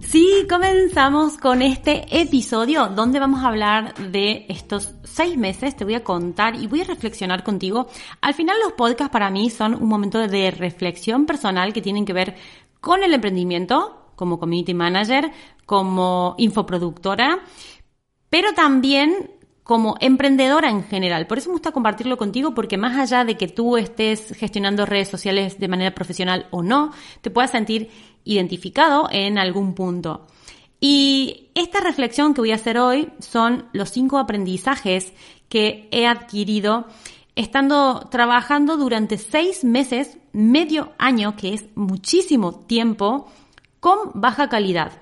Sí, comenzamos con este episodio donde vamos a hablar de estos seis meses. Te voy a contar y voy a reflexionar contigo. Al final los podcasts para mí son un momento de reflexión personal que tienen que ver con el emprendimiento, como community manager, como infoproductora, pero también como emprendedora en general. Por eso me gusta compartirlo contigo porque más allá de que tú estés gestionando redes sociales de manera profesional o no, te puedas sentir identificado en algún punto. Y esta reflexión que voy a hacer hoy son los cinco aprendizajes que he adquirido estando trabajando durante seis meses, medio año, que es muchísimo tiempo, con baja calidad.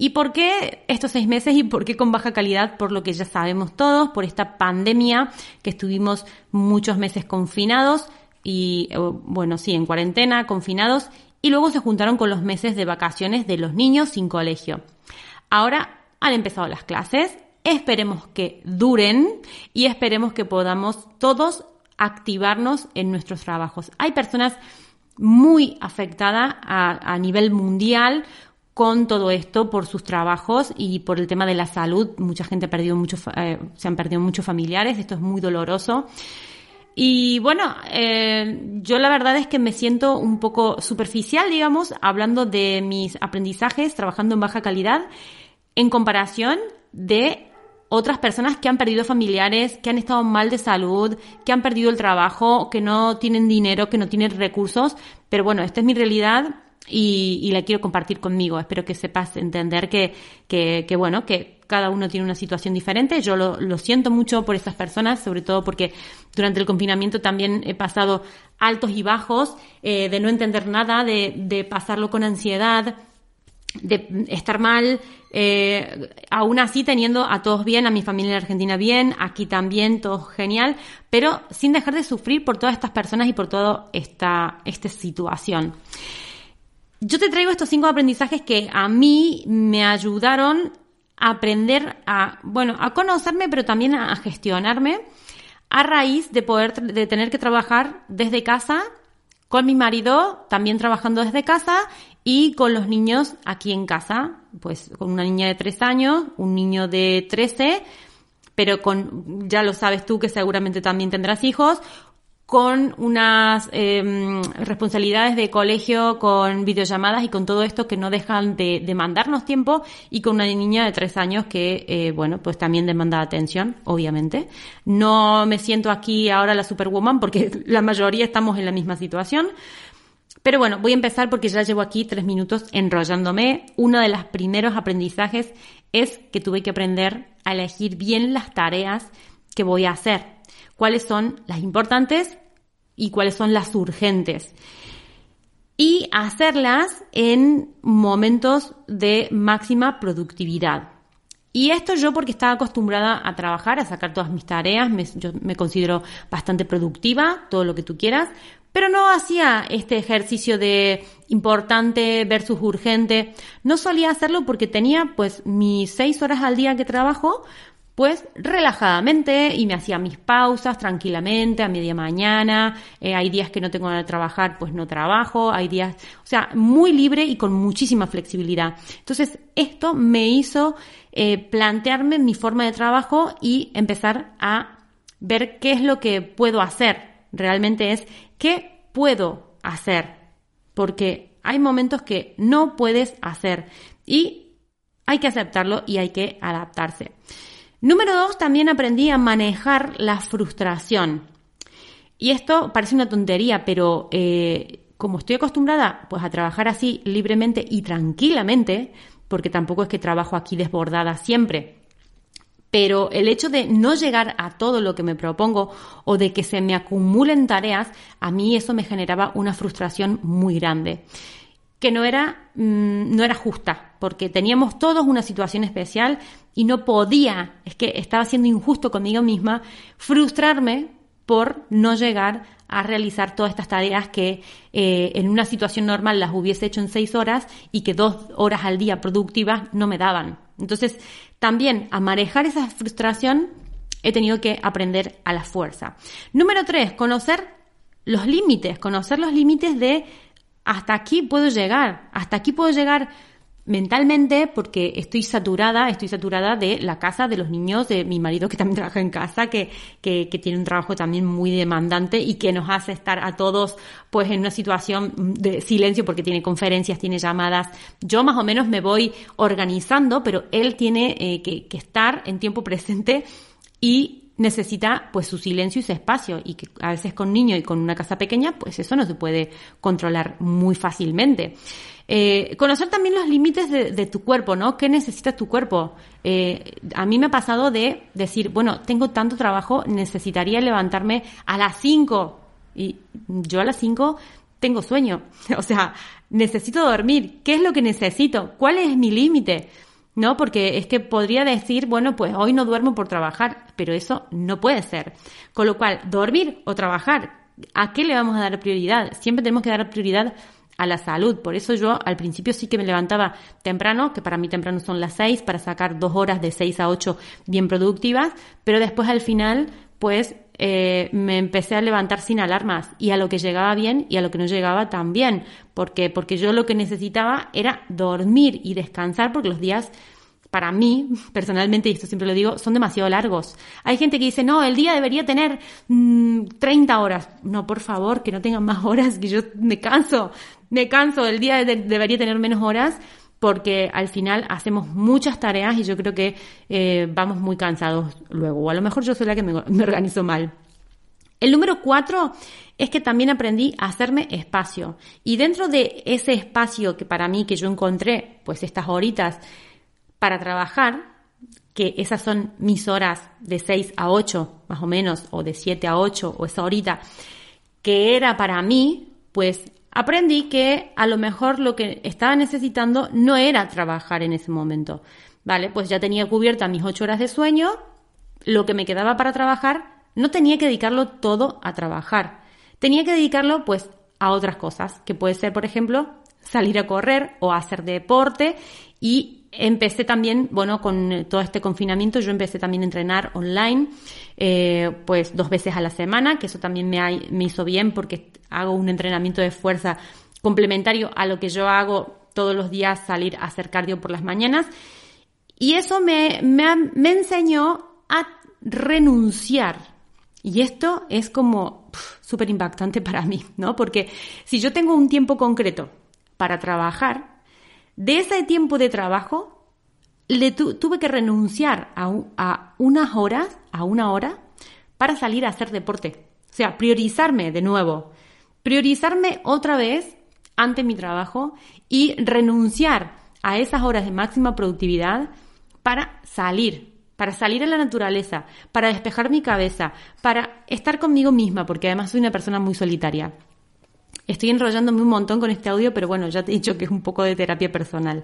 ¿Y por qué estos seis meses y por qué con baja calidad? Por lo que ya sabemos todos, por esta pandemia que estuvimos muchos meses confinados y, eh, bueno, sí, en cuarentena, confinados, y luego se juntaron con los meses de vacaciones de los niños sin colegio. Ahora han empezado las clases, esperemos que duren y esperemos que podamos todos activarnos en nuestros trabajos. Hay personas muy afectadas a, nivel mundial con todo esto por sus trabajos y por el tema de la salud. Mucha gente ha perdido muchos, eh, se han perdido muchos familiares, esto es muy doloroso. Y bueno, eh, yo la verdad es que me siento un poco superficial, digamos, hablando de mis aprendizajes trabajando en baja calidad en comparación de otras personas que han perdido familiares, que han estado mal de salud, que han perdido el trabajo, que no tienen dinero, que no tienen recursos. Pero bueno, esta es mi realidad y, la quiero compartir conmigo. Espero que sepas entender que, que, que bueno, que cada uno tiene una situación diferente. Yo lo, siento mucho por esas personas, sobre todo porque durante el confinamiento también he pasado altos y bajos, eh, de no entender nada, de, pasarlo con ansiedad, de estar mal, eh, aún así teniendo a todos bien, a mi familia en Argentina bien, aquí también, todo genial, pero sin dejar de sufrir por todas estas personas y por toda esta, esta situación. Yo te traigo estos cinco aprendizajes que a mí me ayudaron aprender a, bueno, a conocerme, pero también a gestionarme a raíz de poder, de tener que trabajar desde casa con mi marido, también trabajando desde casa y con los niños aquí en casa, pues con una niña de tres años, un niño de 13, pero con, ya lo sabes tú que seguramente también tendrás hijos, con unas eh, responsabilidades de colegio, con videollamadas y con todo esto que no dejan de demandarnos tiempo y con una niña de tres años que, eh, bueno, pues también demanda atención, obviamente. No me siento aquí ahora la superwoman porque la mayoría estamos en la misma situación. Pero bueno, voy a empezar porque ya llevo aquí tres minutos enrollándome. Uno de los primeros aprendizajes es que tuve que aprender a elegir bien las tareas que voy a hacer cuáles son las importantes y cuáles son las urgentes. Y hacerlas en momentos de máxima productividad. Y esto yo porque estaba acostumbrada a trabajar, a sacar todas mis tareas, me, yo me considero bastante productiva, todo lo que tú quieras, pero no hacía este ejercicio de importante versus urgente. No solía hacerlo porque tenía pues mis seis horas al día que trabajo, pues relajadamente y me hacía mis pausas tranquilamente a media mañana. Eh, hay días que no tengo que trabajar, pues no trabajo. Hay días, o sea, muy libre y con muchísima flexibilidad. Entonces, esto me hizo eh, plantearme mi forma de trabajo y empezar a ver qué es lo que puedo hacer. Realmente es qué puedo hacer. Porque hay momentos que no puedes hacer y hay que aceptarlo y hay que adaptarse. Número dos, también aprendí a manejar la frustración. Y esto parece una tontería, pero eh, como estoy acostumbrada pues a trabajar así libremente y tranquilamente, porque tampoco es que trabajo aquí desbordada siempre, pero el hecho de no llegar a todo lo que me propongo o de que se me acumulen tareas, a mí eso me generaba una frustración muy grande que no era, mm, no era justa, porque teníamos todos una situación especial y no podía, es que estaba siendo injusto conmigo misma, frustrarme por no llegar a realizar todas estas tareas que eh, en una situación normal las hubiese hecho en seis horas y que dos horas al día productivas no me daban. Entonces, también a manejar esa frustración he tenido que aprender a la fuerza. Número tres, conocer los límites, conocer los límites de hasta aquí puedo llegar, hasta aquí puedo llegar mentalmente porque estoy saturada, estoy saturada de la casa, de los niños, de mi marido que también trabaja en casa, que, que, tiene un trabajo también muy demandante y que nos hace estar a todos pues en una situación de silencio porque tiene conferencias, tiene llamadas. Yo más o menos me voy organizando, pero él tiene eh, que, que estar en tiempo presente y necesita pues su silencio y su espacio y que a veces con niño y con una casa pequeña pues eso no se puede controlar muy fácilmente. Eh, conocer también los límites de, tu cuerpo, ¿no? ¿Qué necesita tu cuerpo? Eh, a mí me ha pasado de decir, bueno, tengo tanto trabajo, necesitaría levantarme a las 5 y yo a las 5 tengo sueño, o sea, necesito dormir, ¿qué es lo que necesito? ¿Cuál es mi límite? ¿No? Porque es que podría decir, bueno, pues hoy no duermo por trabajar, pero eso no puede ser. Con lo cual, dormir o trabajar, ¿a qué le vamos a dar prioridad? Siempre tenemos que dar prioridad a la salud. Por eso yo al principio sí que me levantaba temprano, que para mí temprano son las seis, para sacar dos horas de seis a ocho bien productivas, pero después al final, pues eh, me empecé a levantar sin alarmas y a lo que llegaba bien y a lo que no llegaba también, porque porque yo lo que necesitaba era dormir y descansar porque los días para mí, personalmente, y esto siempre lo digo, son demasiado largos. Hay gente que dice, no, el día debería tener 30 mm, horas. No, por favor, que no tengan más horas, que yo me canso, me canso, el día debería tener menos horas porque al final hacemos muchas tareas y yo creo que eh, vamos muy cansados luego. O a lo mejor yo soy la que me, me organizo mal. El número cuatro es que también aprendí a hacerme espacio. Y dentro de ese espacio que para mí, que yo encontré, pues estas horitas para trabajar, que esas son mis horas de 6 a 8, más o menos, o de 7 a 8, o esa horita, que era para mí, pues aprendí que a lo mejor lo que estaba necesitando no era trabajar en ese momento. Vale, pues ya tenía cubierta mis ocho horas de sueño, lo que me quedaba para trabajar, no tenía que dedicarlo todo a trabajar. Tenía que dedicarlo pues a otras cosas, que puede ser, por ejemplo, salir a correr o hacer deporte y empecé también, bueno, con todo este confinamiento, yo empecé también a entrenar online, eh, pues dos veces a la semana, que eso también me, me hizo bien porque hago un entrenamiento de fuerza complementario a lo que yo hago todos los días, salir a hacer cardio por las mañanas. Y eso me, me, me enseñó a renunciar. Y esto es como súper impactante para mí, ¿no? Porque si yo tengo un tiempo concreto para trabajar, de ese tiempo de trabajo, le tuve que renunciar a, a, unas horas, a una hora, para salir a hacer deporte. O sea, priorizarme de nuevo. Priorizarme otra vez ante mi trabajo y renunciar a esas horas de máxima productividad para salir, para salir a la naturaleza, para despejar mi cabeza, para estar conmigo misma, porque además soy una persona muy solitaria. Estoy enrollándome un montón con este audio, pero bueno, ya te he dicho que es un poco de terapia personal.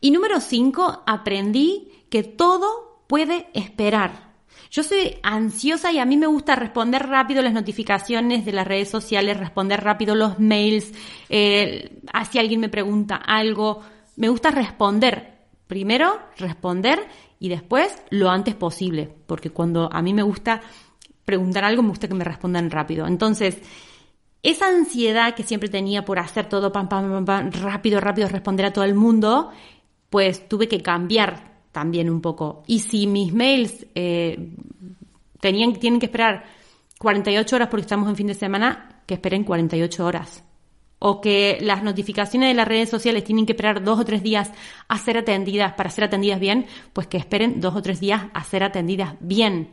Y número cinco, aprendí que todo puede esperar. Yo soy ansiosa y a mí me gusta responder rápido las notificaciones de las redes sociales, responder rápido los mails, eh, si alguien me pregunta algo. Me gusta responder. Primero, responder y después lo antes posible, porque cuando a mí me gusta preguntar algo, me gusta que me respondan rápido. Entonces, esa ansiedad que siempre tenía por hacer todo pam, pam, pam, rápido, rápido, responder a todo el mundo, pues tuve que cambiar también un poco. Y si mis mails eh, tenían, tienen que esperar 48 horas porque estamos en fin de semana, que esperen 48 horas. O que las notificaciones de las redes sociales tienen que esperar dos o tres días a ser atendidas para ser atendidas bien, pues que esperen dos o tres días a ser atendidas bien.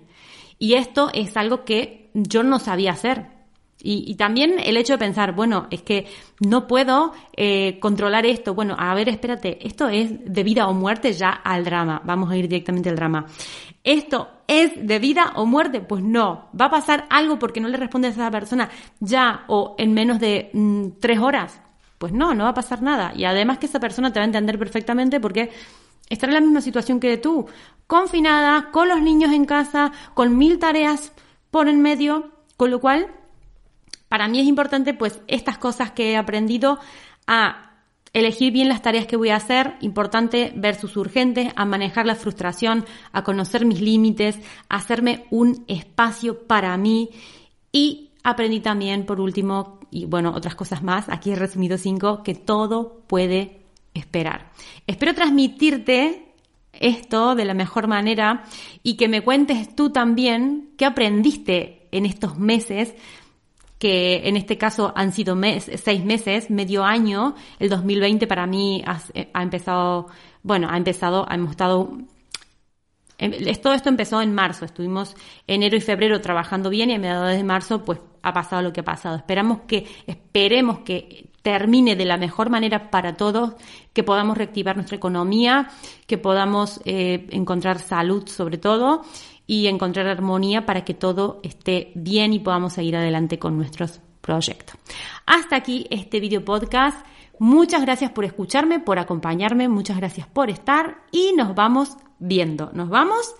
Y esto es algo que yo no sabía hacer Y, también el hecho de pensar, bueno, es que no puedo eh, controlar esto. Bueno, a ver, espérate, esto es de vida o muerte ya al drama. Vamos a ir directamente al drama. ¿Esto es de vida o muerte? Pues no. ¿Va a pasar algo porque no le respondes a esa persona ya o en menos de mm, tres horas? Pues no, no va a pasar nada. Y además que esa persona te va a entender perfectamente porque estará en la misma situación que tú. Confinada, con los niños en casa, con mil tareas por en medio. Con lo cual para mí es importante pues estas cosas que he aprendido a elegir bien las tareas que voy a hacer, importante versus urgentes, a manejar la frustración, a conocer mis límites, a hacerme un espacio para mí. Y aprendí también por último y bueno, otras cosas más, aquí he resumido cinco, que todo puede esperar. Espero transmitirte esto de la mejor manera y que me cuentes tú también qué aprendiste en estos meses que en este caso han sido seis meses, medio año. El 2020 para mí ha, empezado, bueno, ha empezado, hemos estado em, todo esto empezó en marzo, estuvimos enero y febrero trabajando bien y a mediados de marzo pues ha pasado lo que ha pasado. Esperamos que, esperemos que termine de la mejor manera para todos, que podamos reactivar nuestra economía, que podamos eh, encontrar salud sobre todo y encontrar armonía para que todo esté bien y podamos seguir adelante con nuestros proyectos. Hasta aquí este video podcast. Muchas gracias por escucharme, por acompañarme, muchas gracias por estar y nos vamos viendo, nos vamos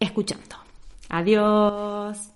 escuchando. Adiós.